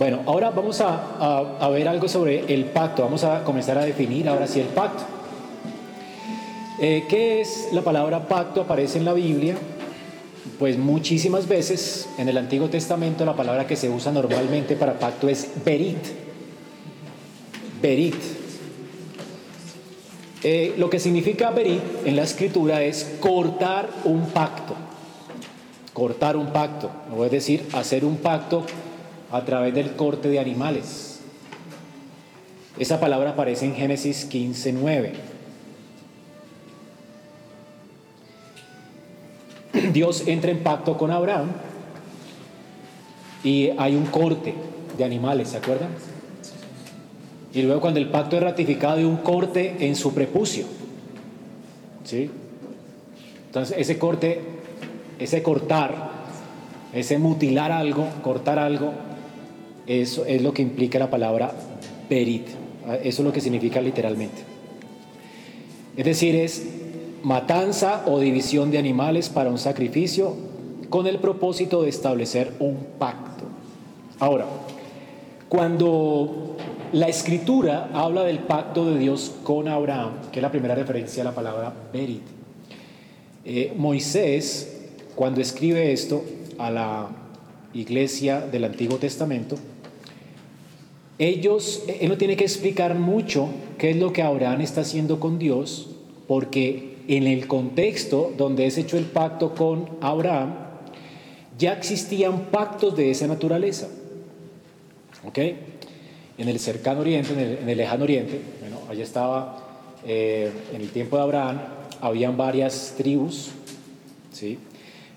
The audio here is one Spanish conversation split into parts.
Bueno, ahora vamos a, ver algo sobre el pacto. Vamos a comenzar a definir ahora sí el pacto. Eh, ¿Qué es la palabra pacto? Aparece en la Biblia. Pues muchísimas veces en el Antiguo Testamento la palabra que se usa normalmente para pacto es berit. Berit. Eh, lo que significa berit en la escritura es cortar un pacto. Cortar un pacto, es decir, hacer un pacto a través del corte de animales. Esa palabra aparece en Génesis 15, 9. Dios entra en pacto con Abraham y hay un corte de animales, ¿se acuerdan? Y luego cuando el pacto es ratificado hay un corte en su prepucio. ¿Sí? Entonces ese corte, ese cortar, ese mutilar algo, cortar algo, eso es lo que implica la palabra berit. Eso es lo que significa literalmente. Es decir, es matanza o división de animales para un sacrificio con el propósito de establecer un pacto. Ahora, cuando la escritura habla del pacto de Dios con Abraham, que es la primera referencia a la palabra Berit, eh, Moisés, cuando escribe esto a la iglesia del Antiguo Testamento, ellos, él no tiene que explicar mucho qué es lo que Abraham está haciendo con Dios, porque en el contexto donde es hecho el pacto con Abraham, ya existían pactos de esa naturaleza. ¿Ok? En el cercano oriente, en el, lejano oriente, bueno, allá estaba, eh, en el tiempo de Abraham, habían varias tribus, ¿sí?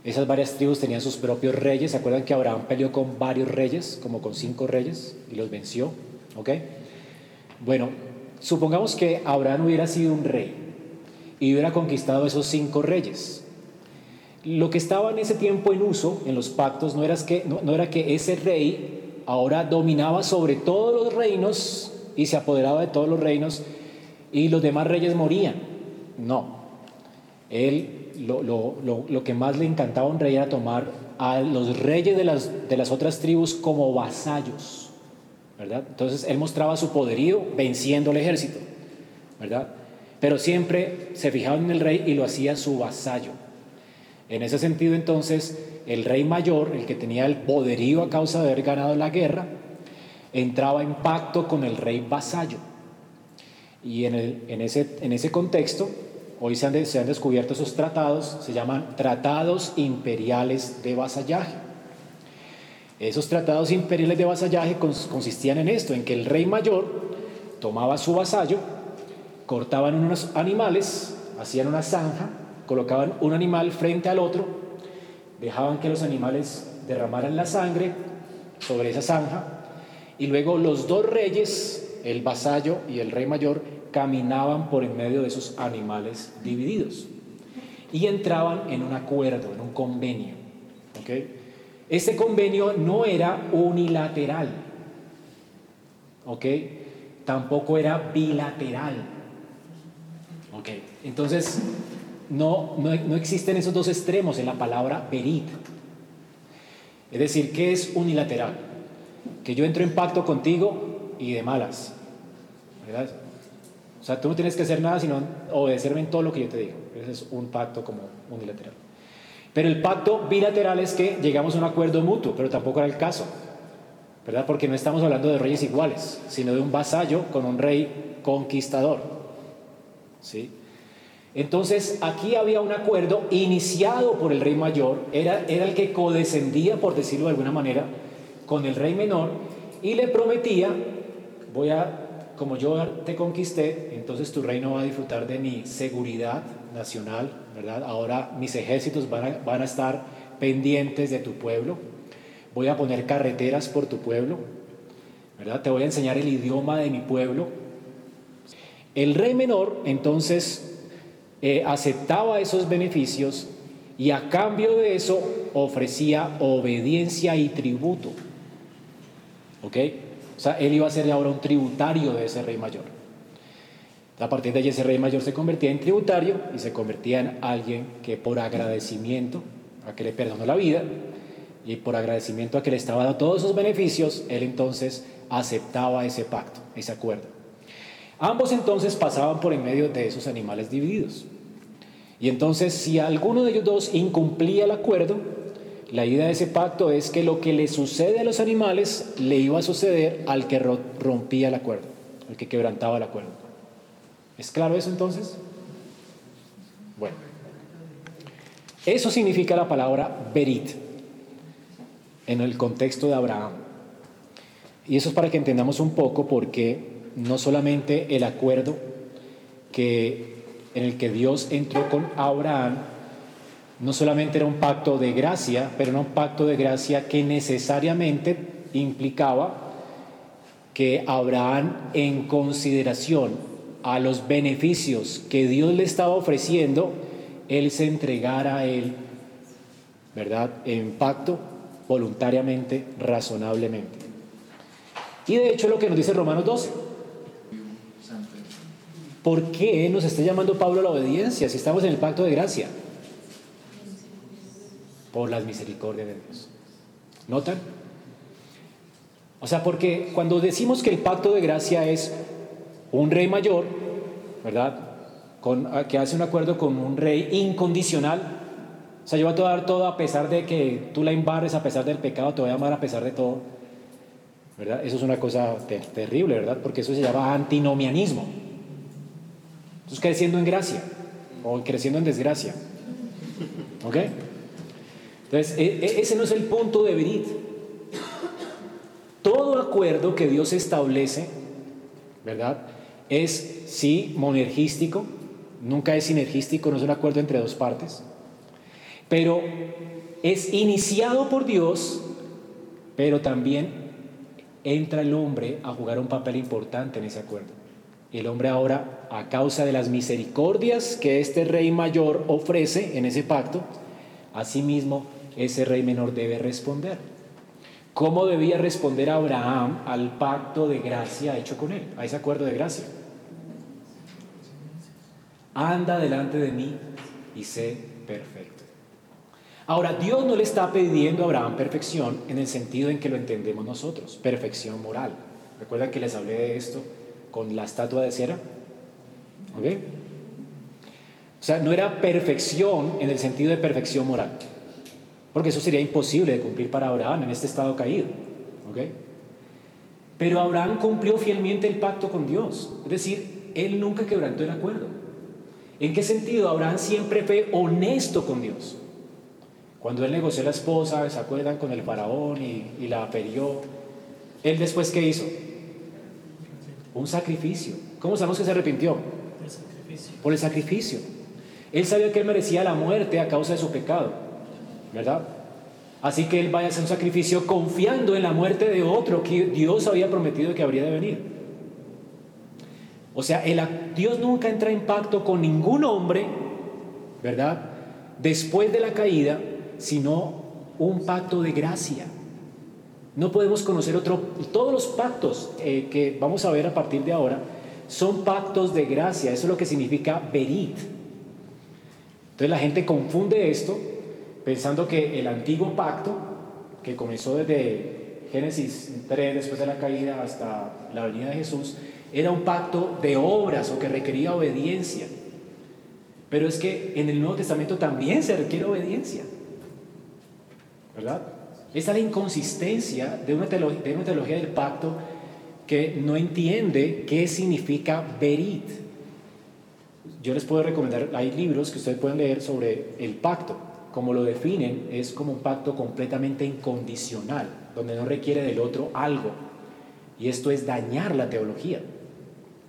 Esas varias tribus tenían sus propios reyes. ¿Se acuerdan que Abraham peleó con varios reyes, como con cinco reyes, y los venció? ¿Ok? Bueno, supongamos que Abraham hubiera sido un rey y hubiera conquistado esos cinco reyes. Lo que estaba en ese tiempo en uso en los pactos no era que, no, era que ese rey ahora dominaba sobre todos los reinos y se apoderaba de todos los reinos y los demás reyes morían. No. Él lo, lo, lo, que más le encantaba a un rey era tomar a los reyes de las, de las otras tribus como vasallos. ¿verdad? Entonces él mostraba su poderío venciendo el ejército. ¿verdad? pero siempre se fijaba en el rey y lo hacía su vasallo. En ese sentido, entonces, el rey mayor, el que tenía el poderío a causa de haber ganado la guerra, entraba en pacto con el rey vasallo. Y en, en, ese, en ese contexto, hoy se han, descubierto esos tratados, se llaman tratados imperiales de vasallaje. Esos tratados imperiales de vasallaje consistían en esto, en que el rey mayor tomaba su vasallo, cortaban unos animales, hacían una zanja, colocaban un animal frente al otro, dejaban que los animales derramaran la sangre sobre esa zanja y luego los dos reyes, el vasallo y el rey mayor, caminaban por en medio de esos animales divididos y entraban en un acuerdo, en un convenio. ¿okay? Este convenio no era unilateral, ¿ok? Tampoco era bilateral. Ok, entonces no, no, existen esos dos extremos en la palabra berit. Es decir, ¿qué es unilateral? Que yo entro en pacto contigo y de malas. ¿Verdad? O sea, tú no tienes que hacer nada sino obedecerme en todo lo que yo te digo. Ese es un pacto como unilateral. Pero el pacto bilateral es que llegamos a un acuerdo mutuo, pero tampoco era el caso. ¿Verdad? Porque no estamos hablando de reyes iguales, sino de un vasallo con un rey conquistador. ¿sí? Entonces aquí había un acuerdo iniciado por el rey mayor, era, era el que codescendía, por decirlo de alguna manera, con el rey menor y le prometía, voy a, como yo te conquisté, entonces tu reino va a disfrutar de mi seguridad nacional, ¿verdad? Ahora mis ejércitos van a, estar pendientes de tu pueblo, voy a poner carreteras por tu pueblo, ¿verdad? Te voy a enseñar el idioma de mi pueblo, el rey menor entonces eh, aceptaba esos beneficios y a cambio de eso ofrecía obediencia y tributo. ¿Ok? Sea, él iba a ser ahora un tributario de ese rey mayor. A partir de allí ese rey mayor se convertía en tributario y se convertía en alguien que por agradecimiento a que le perdonó la vida, Y por agradecimiento a que le estaba dando todos esos beneficios, él entonces aceptaba ese pacto, ese acuerdo. Ambos entonces pasaban por en medio de esos animales divididos. Y entonces si alguno de ellos dos incumplía el acuerdo, la idea de ese pacto es que lo que le sucede a los animales le iba a suceder al que rompía el acuerdo, al que quebrantaba el acuerdo. ¿Es claro eso entonces? Bueno, eso significa la palabra berit en el contexto de Abraham. Y eso es para que entendamos un poco porque no solamente el acuerdo que, en el que Dios entró con Abraham no solamente era un pacto de gracia, pero era un pacto de gracia que necesariamente implicaba que Abraham, en consideración a los beneficios que Dios le estaba ofreciendo, él se entregara a él, ¿verdad? En pacto, voluntariamente, razonablemente. Y de hecho lo que nos dice Romanos 12. ¿Por qué nos está llamando Pablo a la obediencia si estamos en el pacto de gracia? Por las misericordias de Dios. ¿Notan? O sea, porque cuando decimos que el pacto de gracia es un rey mayor, ¿verdad? Con, que hace un acuerdo con un rey incondicional, o sea, yo voy a dar todo a pesar de que tú la embarres, a pesar del pecado, te voy a amar a pesar de todo. ¿Verdad? Eso es una cosa terrible, ¿verdad? Porque eso se llama antinomianismo. Entonces creciendo en gracia o creciendo en desgracia. ¿Ok? Entonces, e, e, ese no es el punto de Berit. Todo acuerdo que Dios establece, ¿verdad? Es sí monergístico, nunca es sinergístico, no es un acuerdo entre dos partes, pero es iniciado por Dios, pero también entra el hombre a jugar un papel importante en ese acuerdo. El hombre ahora, a causa de las misericordias que este rey mayor ofrece en ese pacto, asimismo ese rey menor debe responder. ¿Cómo debía responder Abraham al pacto de gracia hecho con él, a ese acuerdo de gracia? Anda delante de mí y sé perfecto. Ahora, Dios no le está pidiendo a Abraham perfección en el sentido en que lo entendemos nosotros, perfección moral. ¿Recuerdan que les hablé de esto con la estatua de cera? ¿Ok? O sea, no era perfección en el sentido de perfección moral. Porque eso sería imposible de cumplir para Abraham en este estado caído. Pero Abraham cumplió fielmente el pacto con Dios. Es decir, él nunca quebrantó el acuerdo. ¿En qué sentido? Abraham siempre fue honesto con Dios. Cuando él negoció la esposa, ¿se acuerdan? Con el faraón y, la perió. ¿Él después qué hizo? Un sacrificio. ¿Cómo sabemos que se arrepintió? Por el sacrificio. Él sabía que él merecía la muerte a causa de su pecado. ¿Verdad? Así que él vaya a hacer un sacrificio confiando en la muerte de otro que Dios había prometido que habría de venir. O sea, Dios nunca entra en pacto con ningún hombre, ¿verdad? Después de la caída, sino un pacto de gracia. No podemos conocer otro, todos los pactos eh, que vamos a ver a partir de ahora son pactos de gracia, eso es lo que significa verit. Entonces la gente confunde esto pensando que el antiguo pacto, que comenzó desde Génesis 3, después de la caída, hasta la venida de Jesús, era un pacto de obras o que requería obediencia. Pero es que en el Nuevo Testamento también se requiere obediencia. ¿Verdad? Esta es la inconsistencia de una, teología, de una teología del pacto que no entiende qué significa verit. Yo les puedo recomendar, hay libros que ustedes pueden leer sobre el pacto como lo definen, es como un pacto completamente incondicional, donde no requiere del otro algo. Y esto es dañar la teología,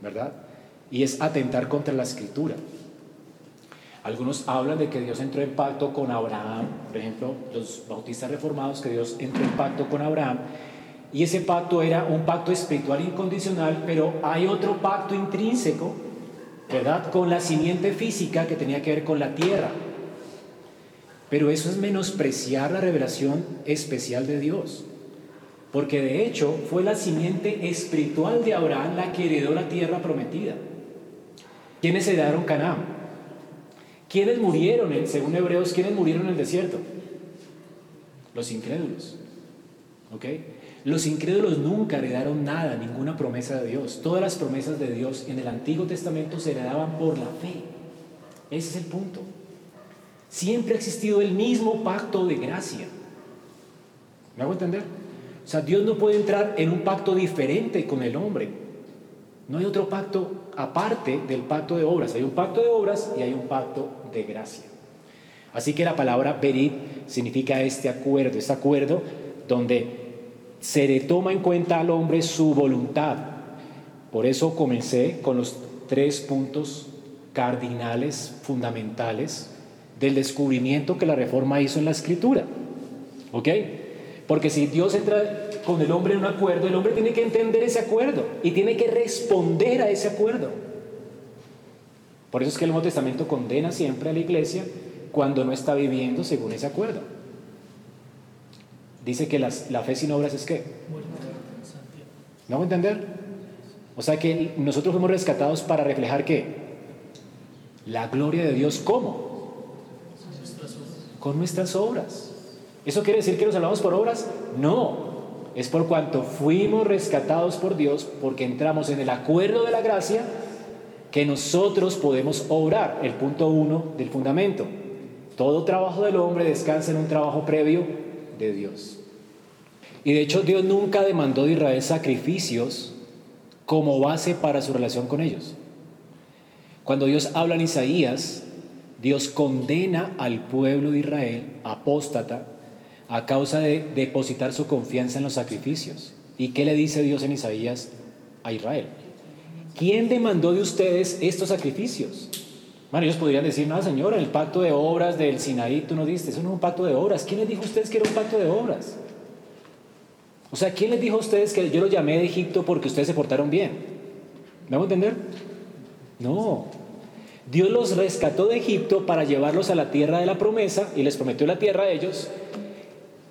¿verdad? Y es atentar contra la escritura. Algunos hablan de que Dios entró en pacto con Abraham, por ejemplo, los bautistas reformados, que Dios entró en pacto con Abraham, y ese pacto era un pacto espiritual incondicional, pero hay otro pacto intrínseco, ¿verdad? Con la simiente física que tenía que ver con la tierra. Pero eso es menospreciar la revelación especial de Dios. Porque de hecho fue la simiente espiritual de Abraham la que heredó la tierra prometida. ¿Quiénes heredaron Canaán? ¿Quiénes murieron, según Hebreos, quiénes murieron en el desierto? Los incrédulos. ¿Ok? Los incrédulos nunca heredaron nada, ninguna promesa de Dios. Todas las promesas de Dios en el Antiguo Testamento se heredaban por la fe. Ese es el punto. Siempre ha existido el mismo pacto de gracia. ¿Me hago entender? O sea, Dios no puede entrar en un pacto diferente con el hombre. No hay otro pacto aparte del pacto de obras. Hay un pacto de obras y hay un pacto de gracia. Así que la palabra berit significa este acuerdo, este acuerdo donde se le toma en cuenta al hombre su voluntad. Por eso comencé con los tres puntos cardinales, fundamentales del descubrimiento que la reforma hizo en la escritura. ¿Ok? Porque si Dios entra con el hombre en un acuerdo, el hombre tiene que entender ese acuerdo y tiene que responder a ese acuerdo. Por eso es que el Nuevo Testamento condena siempre a la iglesia cuando no está viviendo según ese acuerdo. Dice que la fe sin obras es qué? ¿No a entender? O sea que nosotros fuimos rescatados para reflejar qué? La gloria de Dios, ¿cómo? Con nuestras obras. ¿Eso quiere decir que nos salvamos por obras? No. Es por cuanto fuimos rescatados por Dios, porque entramos en el acuerdo de la gracia, que nosotros podemos obrar. El punto uno del fundamento. Todo trabajo del hombre descansa en un trabajo previo de Dios. Y de hecho Dios nunca demandó de Israel sacrificios como base para su relación con ellos. Cuando Dios habla en Isaías, Dios condena al pueblo de Israel, apóstata, a causa de depositar su confianza en los sacrificios. ¿Y qué le dice Dios en Isaías a Israel? ¿Quién demandó de ustedes estos sacrificios? Bueno, ellos podrían decir, no, Señor, el pacto de obras del Sinaí tú no diste, eso no es un pacto de obras. ¿Quién les dijo a ustedes que era un pacto de obras? O sea, ¿quién les dijo a ustedes que yo los llamé de Egipto porque ustedes se portaron bien? ¿Me vamos a entender? No. Dios los rescató de Egipto para llevarlos a la tierra de la promesa y les prometió la tierra a ellos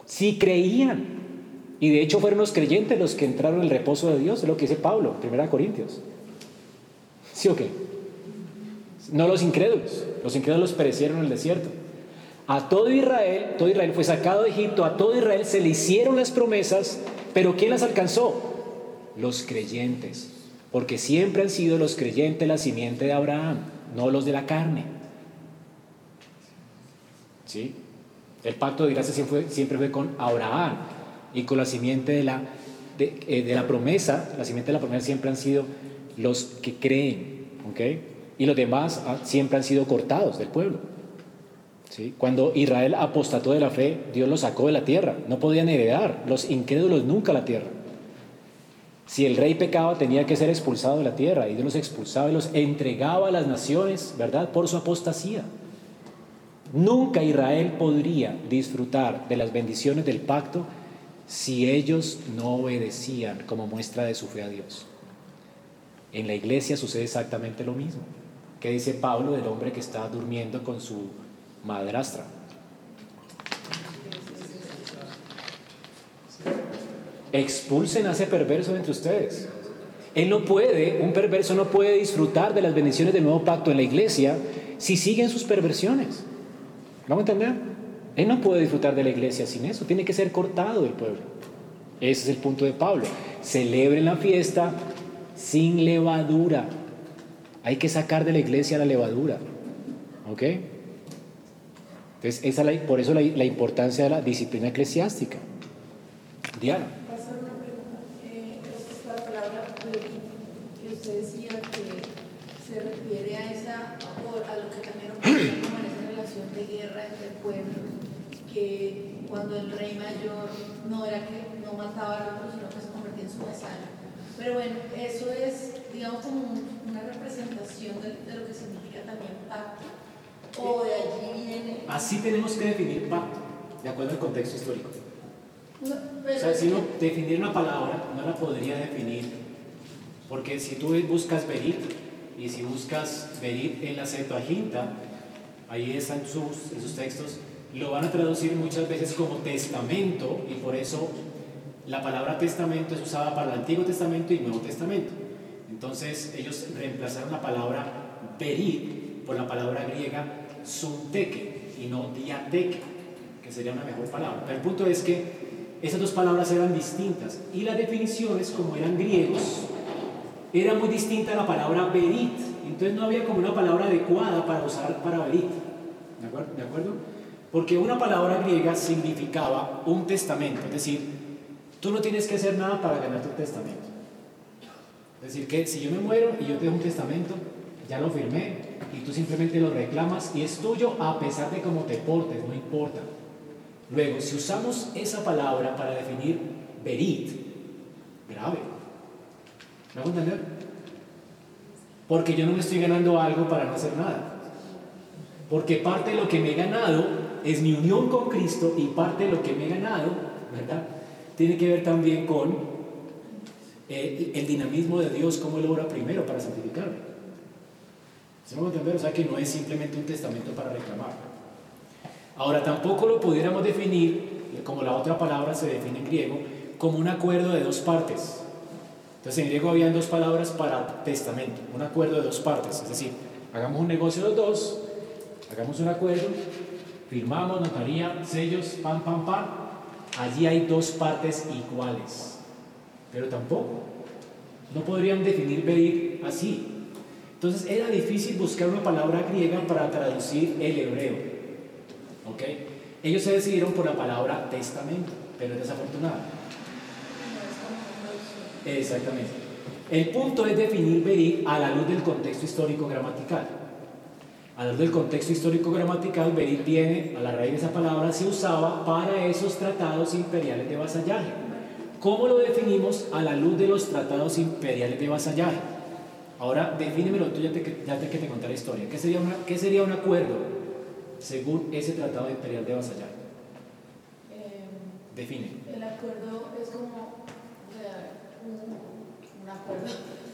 si creían. Y de hecho fueron los creyentes los que entraron en el reposo de Dios, es lo que dice Pablo, 1 Corintios. ¿Sí o qué? No los incrédulos. Los incrédulos perecieron en el desierto. A todo Israel, todo Israel fue sacado de Egipto, a todo Israel se le hicieron las promesas, pero ¿quién las alcanzó? Los creyentes, porque siempre han sido los creyentes la simiente de Abraham, no los de la carne. ¿Sí? El pacto de gracia siempre fue, con Abraham y con la simiente de la, eh, de la promesa, la simiente de la promesa siempre han sido los que creen. Y los demás siempre han sido cortados del pueblo. Cuando Israel apostató de la fe, Dios los sacó de la tierra. No podían heredar los incrédulos nunca la tierra. Si el rey pecaba, tenía que ser expulsado de la tierra. Y Dios los expulsaba y los entregaba a las naciones, ¿verdad? Por su apostasía. Nunca Israel podría disfrutar de las bendiciones del pacto si ellos no obedecían como muestra de su fe a Dios. En la iglesia sucede exactamente lo mismo. ¿Qué dice Pablo del hombre que está durmiendo con su madrastra. Expulsen a ese perverso entre ustedes. Él no puede, un perverso no puede disfrutar de las bendiciones del nuevo pacto en la iglesia si siguen sus perversiones. ¿Vamos a entender? Él no puede disfrutar de la iglesia sin eso, tiene que ser cortado del pueblo. Ese es el punto de Pablo. Celebren la fiesta sin levadura. Hay que sacar de la iglesia la levadura. ¿Ok? Entonces, esa por eso la, la, importancia de la disciplina eclesiástica. Diana. Pasar una pregunta. Eh, respecto a la palabra que usted decía que se refiere a esa, o a lo que también ocurre como en esa relación de guerra entre pueblos, que cuando el rey mayor no era que no mataba al otro, sino que se convertía en su vasallo. Pero bueno, eso es, digamos, como una representación de, de lo que significa también pacto o de allí viene. Así tenemos que definir pacto, de acuerdo al contexto histórico. o sea, si uno definir una palabra, no la podría definir, porque si tú buscas verit, y si buscas verit en la Septuaginta, ahí están sus, en sus textos, lo van a traducir muchas veces como testamento, y por eso la palabra testamento es usada para el Antiguo Testamento y Nuevo Testamento. Entonces ellos reemplazaron la palabra verit por la palabra griega sunteke y no diateke. que sería una mejor palabra. El punto es que esas dos palabras eran distintas y las definiciones, como eran griegos, era muy distinta a la palabra verit. Entonces no había como una palabra adecuada para usar para verit. ¿De acuerdo? ¿De acuerdo? Porque una palabra griega significaba un testamento, es decir, tú no tienes que hacer nada para ganar tu testamento. Es decir, que si yo me muero y yo te doy un testamento, ya lo firmé y tú simplemente lo reclamas y es tuyo a pesar de cómo te portes, no importa. Luego, si usamos esa palabra para definir verit, grave. ¿Me hago entender? Porque yo no me estoy ganando algo para no hacer nada. Porque parte de lo que me he ganado es mi unión con Cristo y parte de lo que me he ganado, ¿verdad? Tiene que ver también con eh, el dinamismo de Dios, cómo Él obra primero para santificarme. ¿Se a entender? O sea que no es simplemente un testamento para reclamar. Ahora, tampoco lo pudiéramos definir, como la otra palabra se define en griego, como un acuerdo de dos partes. Entonces, en griego habían dos palabras para testamento, un acuerdo de dos partes. Es decir, hagamos un negocio los dos, hagamos un acuerdo, firmamos, notaría, sellos, pam, pam, pam. Allí hay dos partes iguales. Pero tampoco. No podrían definir así. Entonces era difícil buscar una palabra griega para traducir el hebreo. ¿Ok? Ellos se decidieron por la palabra testamento, pero es desafortunado. Exactamente. El punto es definir Berit a la luz del contexto histórico gramatical. A luz del contexto histórico gramatical, Berit viene a la raíz de esa palabra, se usaba para esos tratados imperiales de vasallaje. ¿Cómo lo definimos a la luz de los tratados imperiales de vasallaje? Ahora, defínemelo tú ya te, ya te, que te conté la historia. ¿Qué sería, una, ¿Qué sería un acuerdo según ese tratado imperial de vasallaje? Eh, Define. el acuerdo es como o sea, un, un acuerdo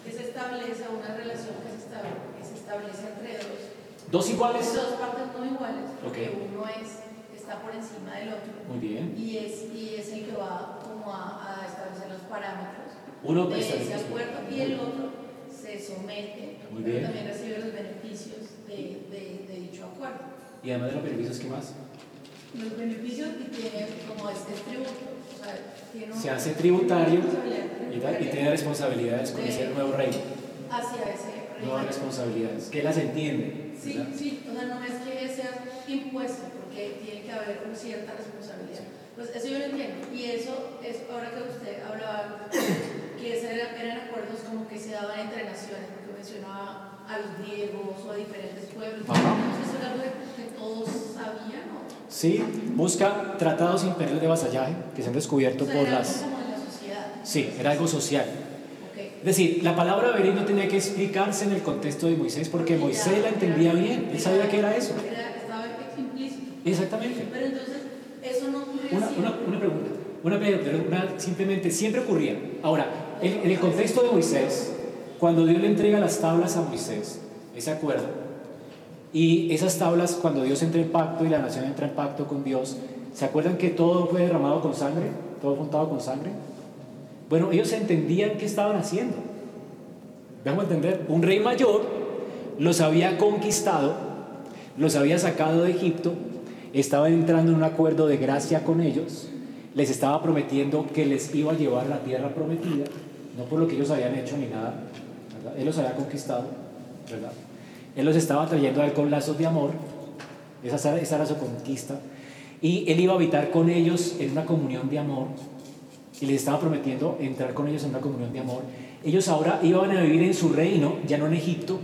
que se establece, una relación que se establece, que se establece entre dos. ¿Dos iguales? Dos partes no iguales, porque Ok. uno es, está por encima del otro. Muy bien. Y es, y es el que va como a, a establecer los parámetros Uno de ese acuerdo y el otro se somete, Muy pero bien. también recibe los beneficios de, de, de dicho acuerdo. Y además de los beneficios, ¿qué más? Los beneficios que tiene como este tributo, o sea, tiene un- Se hace tributario y, tal, y tiene responsabilidades con ese nuevo rey. hacia ese Nuevas rey. responsabilidades, que las entiende. Sí, ¿verdad? sí, o sea, no es que sea impuesto, porque tiene que haber una cierta responsabilidad. Pues eso yo lo entiendo. Y eso es, ahora que usted hablaba, que ese era- eran acuerdos como que se daban entre naciones, porque mencionaba a los griegos o a diferentes pueblos. Eso era algo que todos sabían, ¿no? Sí, busca tratados imperiales de vasallaje que se han descubierto O sea, por era las... algo como en la sociedad. Sí, era algo social. Es decir, la palabra verir no tenía que explicarse en el contexto de Moisés porque Moisés la entendía bien, él sabía que era eso. Estaba implícito. Exactamente. Pero entonces, eso no Una, una, una pregunta, una pregunta, una- simplemente siempre ocurría. Ahora, en, en el contexto de Moisés, cuando Dios le entrega las tablas a Moisés, ese acuerdo, y esas tablas, cuando Dios entra en pacto y la nación entra en pacto con Dios, ¿se acuerdan que todo fue derramado con sangre? ¿Todo fue untado con sangre? Bueno, ellos entendían qué estaban haciendo. Vamos a entender, un rey mayor los había conquistado, los había sacado de Egipto, estaba entrando en un acuerdo de gracia con ellos, les estaba prometiendo que les iba a llevar la tierra prometida, no por lo que ellos habían hecho ni nada. Él los había conquistado, ¿verdad? Él los estaba trayendo a él con lazos de amor, esa, esa era su conquista, y él iba a habitar con ellos en una comunión de amor, y les estaba prometiendo entrar con ellos en una comunión de amor. Ellos ahora iban a vivir en su reino, ya no en Egipto,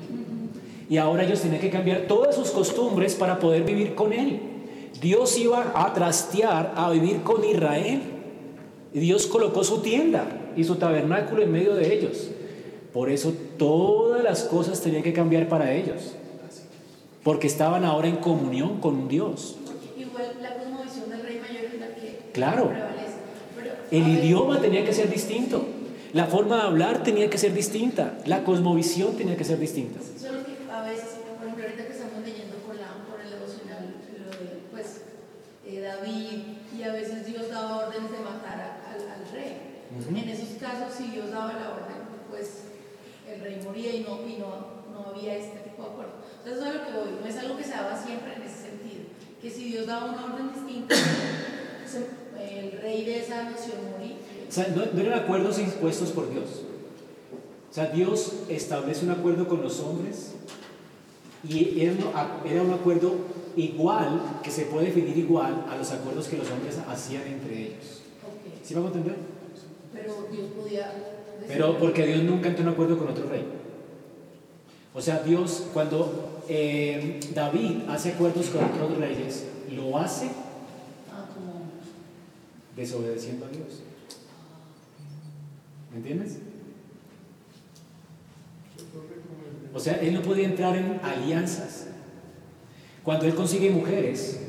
y ahora ellos tenían que cambiar todas sus costumbres para poder vivir con Él. Dios iba a trastear, a vivir con Israel. Y Dios colocó su tienda y su tabernáculo en medio de ellos. Por eso todas las cosas tenían que cambiar para ellos. Porque estaban ahora en comunión con Dios. Igual la cosmovisión del rey mayor es la que Claro. El idioma tenía que ser distinto. La forma de hablar tenía que ser distinta. La cosmovisión tenía que ser distinta. Solo que a veces, por ejemplo, ahorita que estamos leyendo por, la, por el devocional, lo de, pues, eh, David, y a veces Dios daba órdenes de matar a- al, al rey. Ujú. En esos casos, si Dios daba la orden, pues el rey moría y no, y no, no había este tipo de acuerdo. Entonces, eso es lo que voy. No es algo que se daba siempre en ese sentido. Que si Dios daba una orden distinta, el rey de esa nación morir. O sea, no, no eran acuerdos impuestos por Dios. O sea, Dios establece un acuerdo con los hombres y era un, acuerdo igual, que se puede definir igual a los acuerdos que los hombres hacían entre ellos. Okay. ¿Sí vamos a entender? Pero Dios podía... Pero porque Dios nunca entró en acuerdo con otro rey. O sea, Dios, cuando eh, David hace acuerdos con otros reyes, lo hace. Desobedeciendo a Dios. ¿Me entiendes? O sea, él no podía entrar en alianzas. Cuando él consigue mujeres,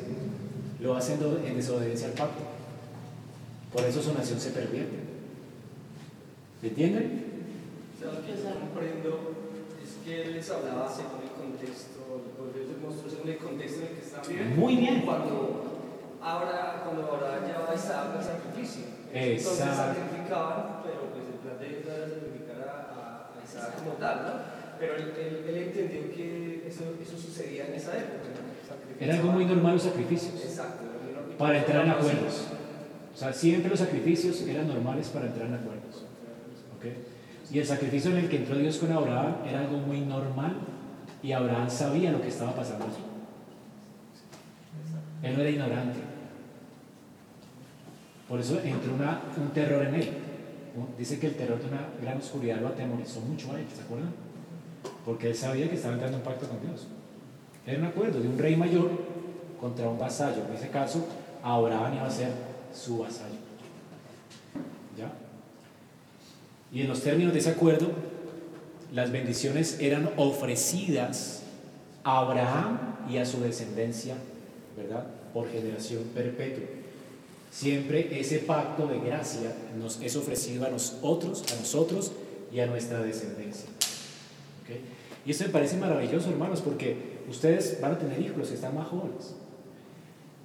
lo hace en desobediencia al pacto. Por eso su nación se pervierte. ¿Me entienden? O sea, lo que yo comprendo es que él les hablaba según el contexto, les mostró según el contexto en el que viviendo. Muy bien. Cuando ahora, cuando ahora llevaba a Isaac al sacrificio. Entonces sacrificaban, pero pues el plan de Dios era sacrificar a, a- Isaac como tal, ¿no? Pero él, él- él entendió que eso, eso sucedía en esa época. ¿no? Era algo muy normal los sacrificios. Exacto. Para entrar en acuerdos. O sea, siempre los sacrificios eran normales para entrar en acuerdos. ¿Ok? Y el sacrificio en el que entró Dios con Abraham era algo muy normal y Abraham sabía lo que estaba pasando allí. Él no era ignorante. Por eso entró un terror en él. Dice que el terror de una gran oscuridad lo atemorizó mucho a él, ¿se acuerdan? Porque él sabía que estaba entrando en pacto con Dios. Era un acuerdo de un rey mayor contra un vasallo. En ese caso, Abraham iba a ser su vasallo. ¿Ya? Y en los términos de ese acuerdo, las bendiciones eran ofrecidas a Abraham y a su descendencia, ¿verdad? Por generación perpetua. Siempre ese pacto de gracia nos es ofrecido a nosotros, a nosotros y a nuestra descendencia. Y esto me parece maravilloso, hermanos, porque ustedes van a tener hijos, que están más jóvenes.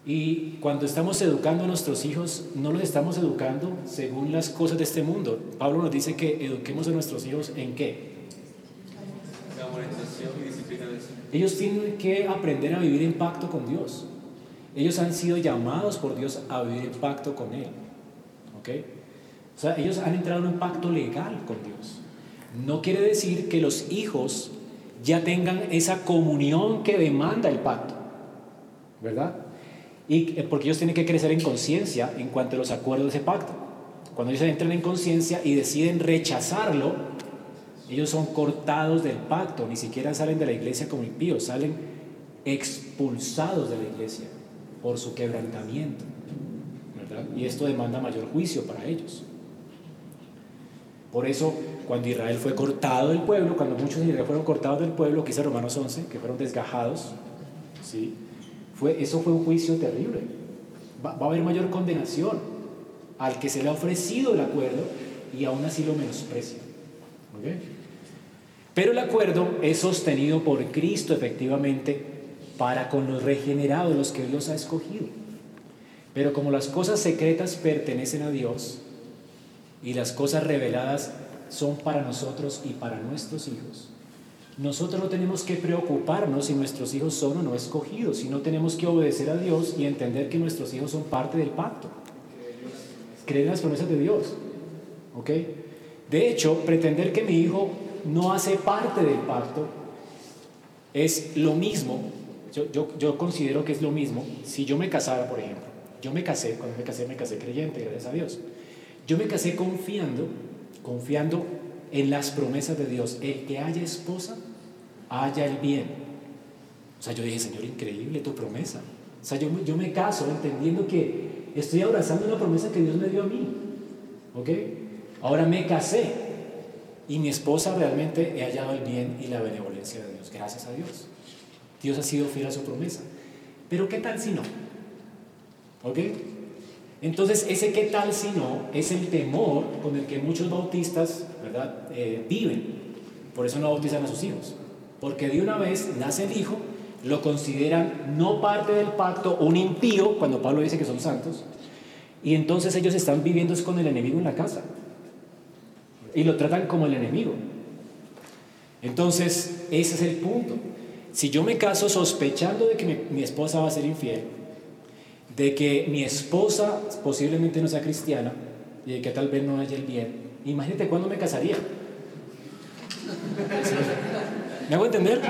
Y cuando estamos educando a nuestros hijos, no los estamos educando según las cosas de este mundo. Pablo nos dice que eduquemos a nuestros hijos en qué. La y disciplina Señor. Ellos tienen que aprender a vivir en pacto con Dios. Ellos han sido llamados por Dios a vivir en pacto con Él. ¿Ok? O sea, ellos han entrado en un pacto legal con Dios. No quiere decir que los hijos ya tengan esa comunión que demanda el pacto. ¿Verdad? Y eh, porque ellos tienen que crecer en conciencia en cuanto a los acuerdos de ese pacto. Cuando ellos entran en conciencia y deciden rechazarlo, ellos son cortados del pacto, ni siquiera salen de la iglesia como impíos, salen expulsados de la iglesia por su quebrantamiento. ¿verdad? Y esto demanda mayor juicio para ellos. Por eso, cuando Israel fue cortado del pueblo, cuando muchos de Israel fueron cortados del pueblo, que Romanos 11, que fueron desgajados, ¿sí? fue, eso fue un juicio terrible. Va, va a haber mayor condenación al que se le ha ofrecido el acuerdo y aún así lo menosprecia. ¿ok? Pero el acuerdo es sostenido por Cristo efectivamente para con los regenerados, los que Dios ha escogido. Pero como las cosas secretas pertenecen a Dios y las cosas reveladas son para nosotros y para nuestros hijos, nosotros no tenemos que preocuparnos si nuestros hijos son o no escogidos, sino tenemos que obedecer a Dios y entender que nuestros hijos son parte del pacto. Creer en las promesas de Dios. ¿Ok? De hecho, pretender que mi hijo no hace parte del pacto es lo mismo, yo, yo, considero que es lo mismo si yo me casara, por ejemplo. Yo me casé, cuando me casé, me casé creyente, gracias a Dios. Yo me casé confiando, confiando en las promesas de Dios. El que haya esposa, haya el bien. O sea, yo dije, Señor, increíble tu promesa. O sea, yo, yo me caso entendiendo que estoy abrazando una promesa que Dios me dio a mí. ¿Ok? Ahora me casé y mi esposa realmente he hallado el bien y la benevolencia de Dios. Gracias a Dios. Dios ha sido fiel a su promesa. Pero ¿qué tal si no? ¿Ok? Entonces, ese qué tal si no es el temor con el que muchos bautistas, ¿verdad?, Eh, viven. Por eso no bautizan a sus hijos. Porque de una vez nace el hijo, lo consideran no parte del pacto, un impío, cuando Pablo dice que son santos, y entonces ellos están viviendo con el enemigo en la casa. Y lo tratan como el enemigo. Entonces, ese es el punto. Si yo me caso sospechando de que mi, esposa va a ser infiel, de que mi esposa posiblemente no sea cristiana y de que tal vez no haya el bien, imagínate cuándo me casaría. ¿Me hago entender?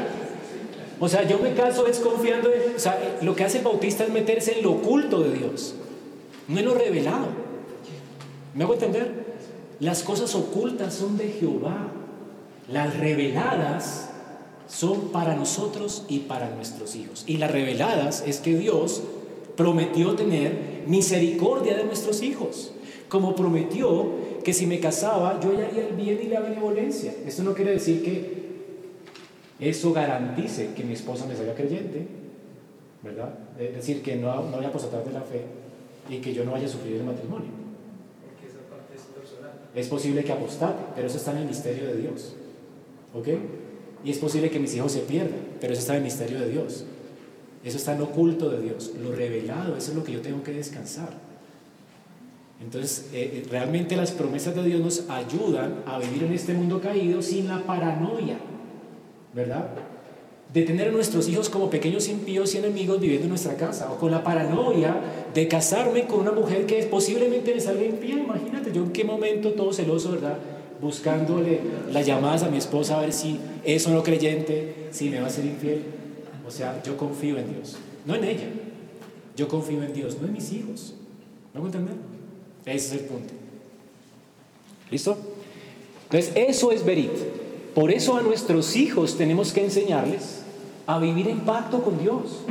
O sea, yo me caso es confiando en... O sea, lo que hace el bautista es meterse en lo oculto de Dios, no en lo revelado. ¿Me hago entender? Las cosas ocultas son de Jehová. Las reveladas son para nosotros y para nuestros hijos. Y las reveladas es que Dios prometió tener misericordia de nuestros hijos. Como prometió que si me casaba yo haría el bien y la benevolencia. Esto no quiere decir que eso garantice que mi esposa me salga creyente, ¿verdad? Es decir, que no, no vaya a apostatar de la fe y que yo no vaya a sufrir el matrimonio. Porque esa parte es personal. Es posible que apostate, pero eso está en el misterio de Dios. ¿Ok? Y es posible que mis hijos se pierdan, pero eso está en el misterio de Dios. Eso está en oculto de Dios. Lo revelado, eso es lo que yo tengo que descansar. Entonces, eh, realmente las promesas de Dios nos ayudan a vivir en este mundo caído sin la paranoia, ¿verdad? De tener a nuestros hijos como pequeños impíos y enemigos viviendo en nuestra casa, o con la paranoia de casarme con una mujer que posiblemente me salga impía. Imagínate, yo en qué momento todo celoso, ¿verdad? Buscándole las llamadas a mi esposa a ver si es o no creyente, si me va a ser infiel. O sea, yo confío en Dios, no en ella. Yo confío en Dios, no en mis hijos. ¿Me hago entender? Ese es el punto. ¿Listo? Entonces, eso es verit. Por eso a nuestros hijos tenemos que enseñarles a vivir en pacto con Dios.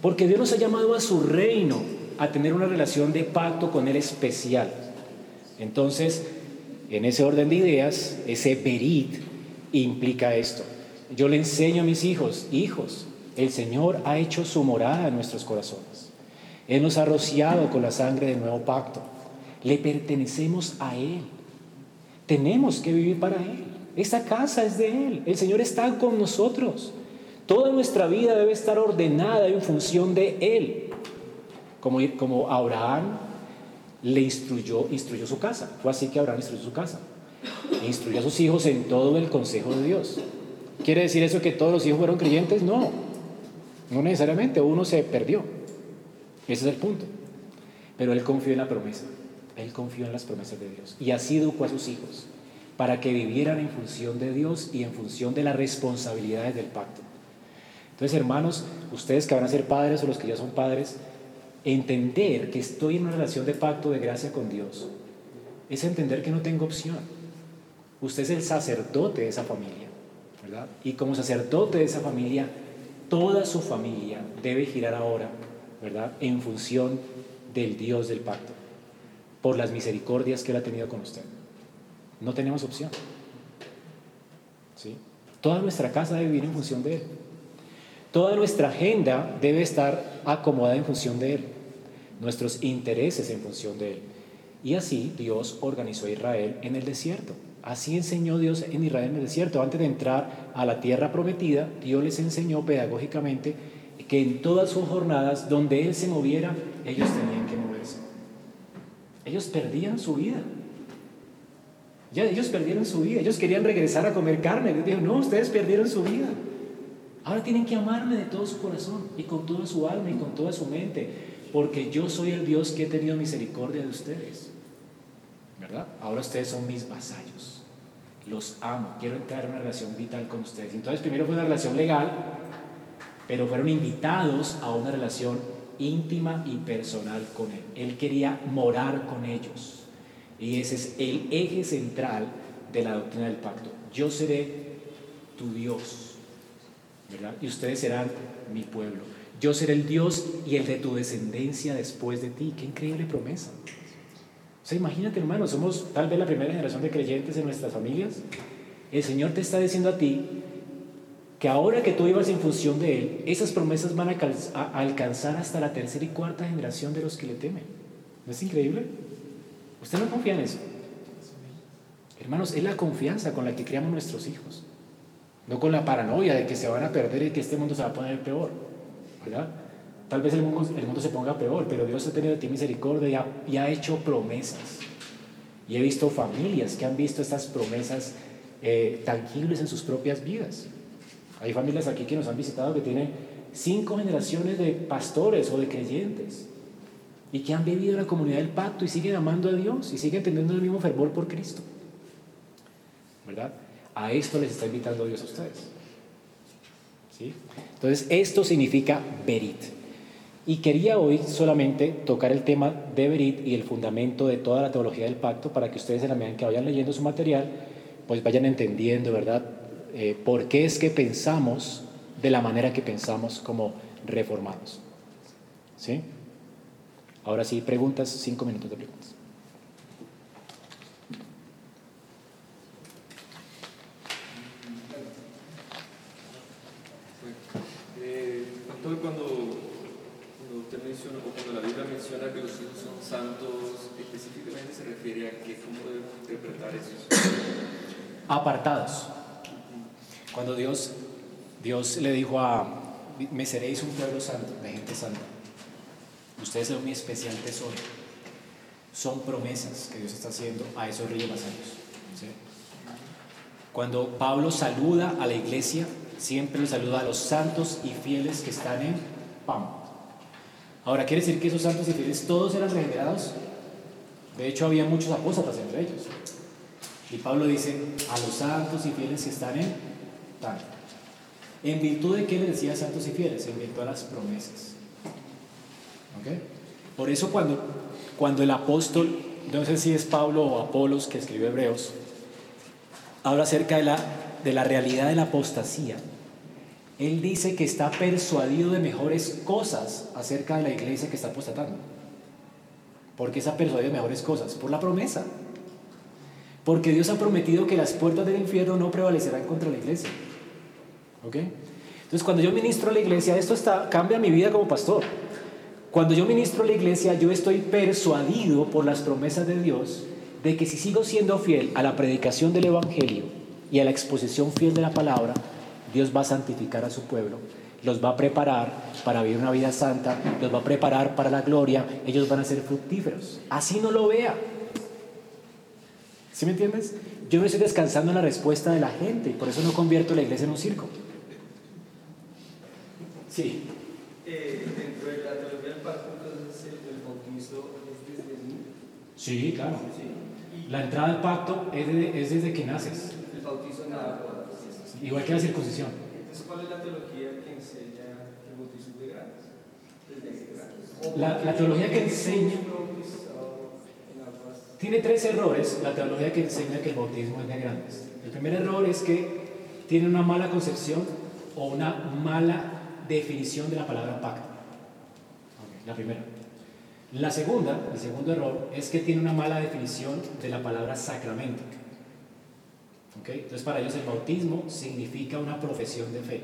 Porque Dios nos ha llamado a su reino, a tener una relación de pacto con Él especial. Entonces, en ese orden de ideas, ese verit implica esto. Yo le enseño a mis hijos, hijos, el Señor ha hecho su morada en nuestros corazones. Él nos ha rociado con la sangre del nuevo pacto. Le pertenecemos a Él. Tenemos que vivir para Él. Esta casa es de Él. El Señor está con nosotros. Toda nuestra vida debe estar ordenada en función de Él. Como, como Abraham le instruyó, instruyó su casa. Fue así que Abraham instruyó su casa. E instruyó a sus hijos en todo el consejo de Dios. ¿Quiere decir eso que todos los hijos fueron creyentes? No. No necesariamente. Uno se perdió. Ese es el punto. Pero él confió en la promesa. Él confió en las promesas de Dios. Y así educó a sus hijos para que vivieran en función de Dios y en función de las responsabilidades del pacto. Entonces, hermanos, ustedes que van a ser padres o los que ya son padres, entender que estoy en una relación de pacto de gracia con Dios es entender que no tengo opción. Usted es el sacerdote de esa familia, ¿verdad? Y como sacerdote de esa familia, toda su familia debe girar ahora, ¿verdad? En función del Dios del pacto, por las misericordias que Él ha tenido con usted. No tenemos opción. ¿Sí? Toda nuestra casa debe vivir en función de Él. Toda nuestra agenda debe estar acomodada en función de Él. Nuestros intereses en función de Él. Y así Dios organizó a Israel en el desierto. Así enseñó Dios en Israel en el desierto. Antes de entrar a la tierra prometida, Dios les enseñó pedagógicamente que en todas sus jornadas, donde Él se moviera, ellos tenían que moverse. Ellos perdían su vida. Ya ellos perdieron su vida. Ellos querían regresar a comer carne. Dios dijo, no, ustedes perdieron su vida. Ahora tienen que amarme de todo su corazón y con toda su alma y con toda su mente, porque yo soy el Dios que he tenido misericordia de ustedes. ¿Verdad? Ahora ustedes son mis vasallos. Los amo. Quiero entrar en una relación vital con ustedes. Entonces, primero fue una relación legal, pero fueron invitados a una relación íntima y personal con Él. Él quería morar con ellos. Y ese es el eje central de la doctrina del pacto. Yo seré tu Dios, ¿verdad? Y ustedes serán mi pueblo. Yo seré el Dios y el de tu descendencia después de ti. Qué increíble promesa. O sea, imagínate, hermano, somos tal vez la primera generación de creyentes en nuestras familias. El Señor te está diciendo a ti que ahora que tú ibas en función de Él, esas promesas van a, alcanzar hasta la tercera y cuarta generación de los que le temen. ¿No es increíble? ¿Usted no confía en eso? Hermanos, es la confianza con la que criamos nuestros hijos. No con la paranoia de que se van a perder y que este mundo se va a poner peor. Tal vez el mundo, el mundo se ponga peor, pero Dios ha tenido de ti misericordia y ha, hecho promesas. Y he visto familias que han visto estas promesas eh, tangibles en sus propias vidas. Hay familias aquí que nos han visitado que tienen cinco generaciones de pastores o de creyentes y que han vivido la comunidad del pacto y siguen amando a Dios y siguen teniendo el mismo fervor por Cristo. ¿Verdad? A esto les está invitando Dios a ustedes. Entonces, esto significa Berit. Y quería hoy solamente tocar el tema de Berit y el fundamento de toda la teología del pacto para que ustedes en la medida que vayan leyendo su material, pues vayan entendiendo, ¿verdad? Eh, por qué es que pensamos de la manera que pensamos como reformados. ¿Sí? Ahora sí, preguntas, cinco minutos de preguntas. Eh, Pastor, cuando, cuando usted menciona, o cuando la Biblia menciona que los hijos son santos, específicamente se refiere a qué, cómo debemos interpretar eso. Apartados. Cuando Dios, Dios le dijo a, me seréis un pueblo santo, de gente santa. Ustedes son mi especial tesoro. Son promesas que Dios está haciendo a esos reyes vasallos. ¿sí? Cuando Pablo saluda a la iglesia, siempre lo saluda a los santos y fieles que están en PAM. Ahora, ¿quiere decir que esos santos y fieles todos eran regenerados? De hecho, había muchos apóstoles entre ellos. Y Pablo dice, a los santos y fieles que están en PAM. ¿En virtud de qué le decía santos y fieles? En virtud de las promesas. ¿Ok? Por eso cuando, cuando el apóstol, no sé si es Pablo o Apolos que escribió Hebreos, habla acerca de la, de la realidad de la apostasía. Él dice que está persuadido de mejores cosas acerca de la iglesia que está apostatando. ¿Por qué está persuadido de mejores cosas? Por la promesa. Porque Dios ha prometido que las puertas del infierno no prevalecerán contra la iglesia. ¿Ok? Entonces cuando yo ministro a la iglesia, esto está, cambia mi vida como pastor. Cuando yo ministro a la iglesia, yo estoy persuadido por las promesas de Dios de que si sigo siendo fiel a la predicación del Evangelio y a la exposición fiel de la palabra, Dios va a santificar a su pueblo, los va a preparar para vivir una vida santa, los va a preparar para la gloria, ellos van a ser fructíferos. Así no lo vea. ¿Sí me entiendes? Yo no estoy descansando en la respuesta de la gente y por eso no convierto la iglesia en un circo. Sí. Eh, dentro de la teología del pacto, entonces el, bautizo es desde. Sí, claro. Sí. La entrada al pacto es, de- es desde que naces, el bautizo nada. Igual que la circuncisión. Entonces, ¿cuál es la teología que enseña el bautizo es de grandes? Desde grandes. O La- la teología que enseña- Tiene tres errores la teología que enseña que el bautismo es de grandes. El primer error es que tiene una mala concepción o una mala definición de la palabra pacto. Ok, La primera. La segunda, el segundo error, es que tiene una mala definición de la palabra sacramento. Entonces para ellos el bautismo significa una profesión de fe,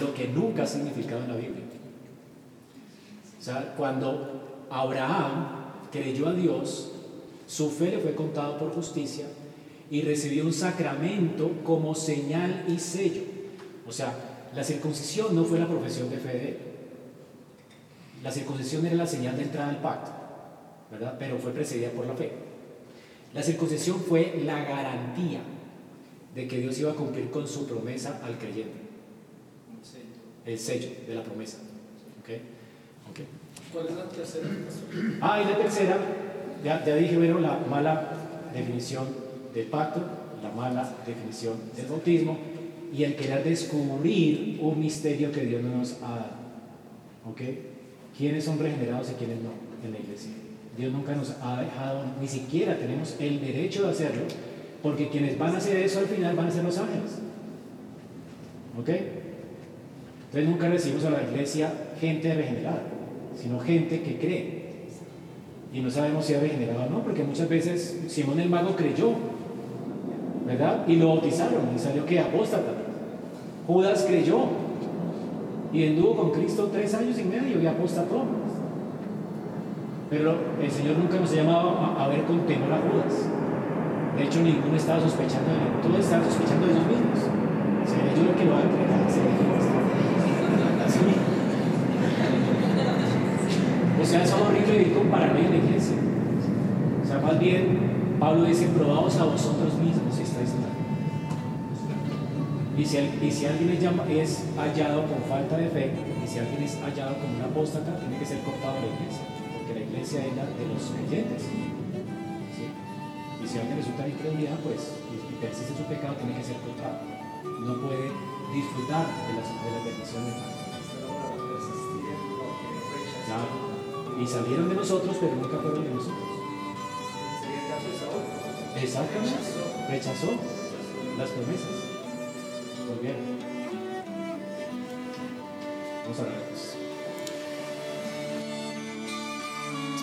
lo que nunca ha significado en la Biblia. O sea, cuando Abraham creyó a Dios, su fe le fue contada por justicia y recibió un sacramento como señal y sello. O sea, la circuncisión no fue la profesión de fe de él. La circuncisión era la señal de entrada al pacto, ¿verdad? Pero fue precedida por la fe. La circuncisión fue la garantía de que Dios iba a cumplir con su promesa al creyente, el sello de la promesa. ¿Ok? ¿Ok? ¿Cuál es la tercera? Ah, y la tercera, ya, ya dije, bueno, la mala definición del pacto, la mala definición del bautismo y el querer descubrir un misterio que Dios no nos ha dado. ¿Ok? ¿Quiénes son regenerados y quiénes no en la iglesia? Dios nunca nos ha dejado, ni siquiera tenemos el derecho de hacerlo, porque quienes van a hacer eso al final van a ser los ángeles. ¿Ok? Entonces nunca recibimos a la iglesia gente regenerada, sino gente que cree. Y no sabemos si es regenerado o no, porque muchas veces Simón el mago creyó, ¿verdad? Y lo bautizaron y salió que apóstata. Judas creyó y anduvo con Cristo tres años y medio y apostató. Pero el Señor nunca nos ha llamado a, a ver con temor a Judas. De hecho, ninguno estaba sospechando de él, todos estaban sospechando de ellos mismos. Seré yo el que lo va a entregar, yo. Sí. O sea, es horrible vivir con en la iglesia. O sea, más bien, Pablo dice, probaos a vosotros mismos estáis mal. Y si, y si alguien es, hallado con falta de fe, y si alguien es hallado como un apóstata, tiene que ser cortado de la iglesia, la iglesia es la de los creyentes. Y si alguien resulta incredulidad, pues, y, persiste su pecado, tiene que ser cortado. No puede disfrutar de las, de las bendiciones de. Y salieron de nosotros, pero nunca fueron de nosotros. Exactamente. Rechazó las promesas. Volvieron. Vamos a orar.